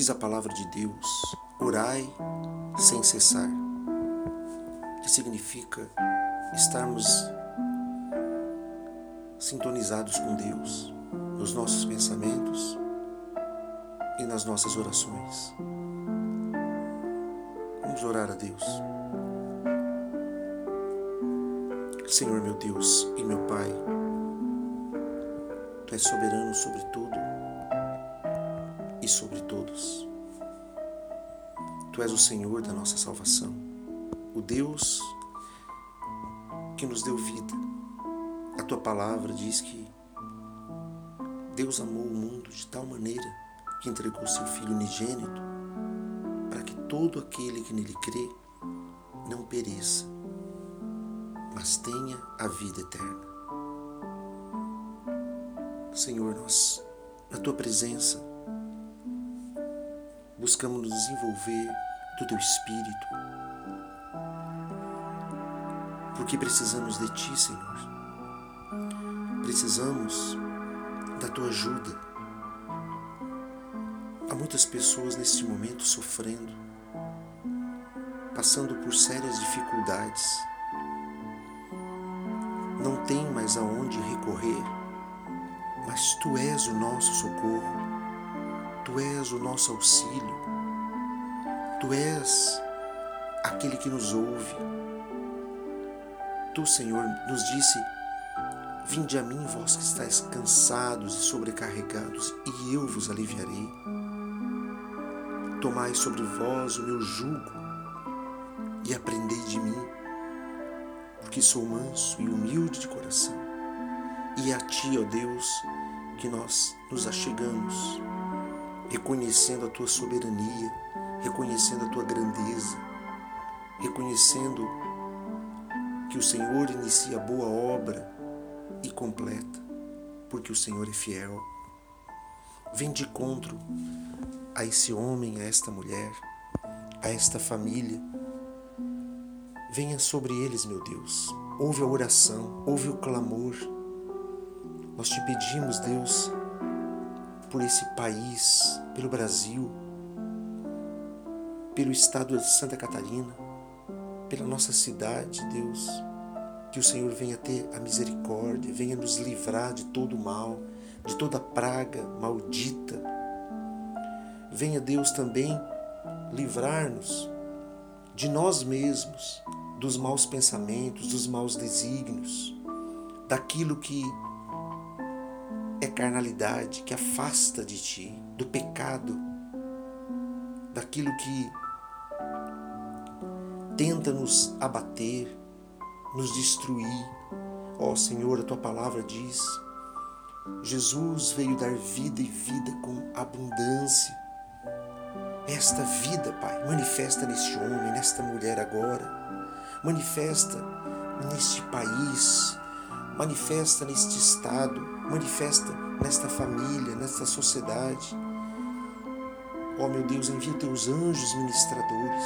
Diz a palavra de Deus: orai sem cessar, que significa estarmos sintonizados com Deus nos nossos pensamentos e nas nossas orações. Vamos orar a Deus. Senhor meu Deus e meu Pai, Tu és soberano sobre tudo e sobre todos. Tu és o Senhor da nossa salvação, o Deus que nos deu vida. A tua palavra diz que Deus amou o mundo de tal maneira que entregou seu Filho unigênito para que todo aquele que nele crê não pereça, mas tenha a vida eterna. Senhor, nós, na tua presença, buscamos nos desenvolver do teu espírito, porque precisamos de ti, Senhor. Precisamos da tua ajuda. Há muitas pessoas neste momento sofrendo, passando por sérias dificuldades. Não tem mais aonde recorrer, mas tu és o nosso socorro. Tu és o nosso auxílio. Tu és aquele que nos ouve. Tu, Senhor, nos disse: Vinde a mim, vós que estáis cansados e sobrecarregados, e eu vos aliviarei. Tomai sobre vós o meu jugo e aprendei de mim, porque sou manso e humilde de coração. E a ti, ó Deus, que nós nos achegamos reconhecendo a tua soberania, reconhecendo a tua grandeza, reconhecendo que o Senhor inicia a boa obra e completa, porque o Senhor é fiel. Vem de encontro a esse homem, a esta mulher, a esta família. Venha sobre eles, meu Deus. Ouve a oração, ouve o clamor. Nós te pedimos, Deus, por esse país, pelo Brasil, pelo estado de Santa Catarina, pela nossa cidade, Deus. Que o Senhor venha ter a misericórdia, venha nos livrar de todo o mal, de toda praga maldita. Venha, Deus, também livrar-nos de nós mesmos, dos maus pensamentos, dos maus desígnios, daquilo que carnalidade que afasta de ti, do pecado, daquilo que tenta nos abater, nos destruir. Ó oh, Senhor, a tua palavra diz: Jesus veio dar vida e vida com abundância. Esta vida, Pai, manifesta neste homem, nesta mulher agora, manifesta neste país, manifesta neste estado, manifesta nesta família, nesta sociedade. Ó oh, meu Deus, envia teus anjos ministradores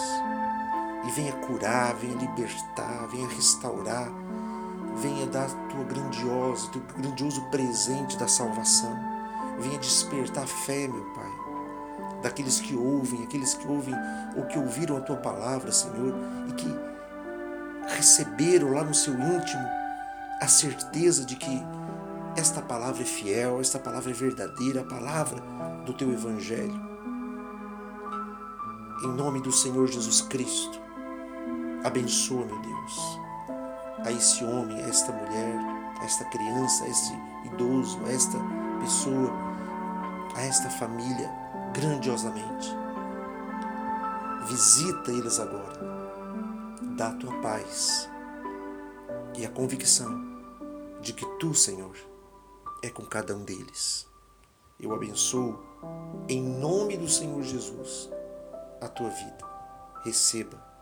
e venha curar, venha libertar, venha restaurar, venha dar tua grandiosa, teu grandioso presente da salvação. Venha despertar a fé, meu Pai, daqueles que ouvem, aqueles que ouvem ou que ouviram a tua palavra, Senhor, e que receberam lá no seu íntimo a certeza de que esta palavra é fiel, esta palavra é verdadeira, a palavra do teu Evangelho. Em nome do Senhor Jesus Cristo, abençoa, meu Deus, a esse homem, a esta mulher, a esta criança, a este idoso, a esta pessoa, a esta família, grandiosamente. Visita eles agora, dá a tua paz e a convicção de que tu, Senhor, é com cada um deles. Eu abençoo, em nome do Senhor Jesus, a tua vida. Receba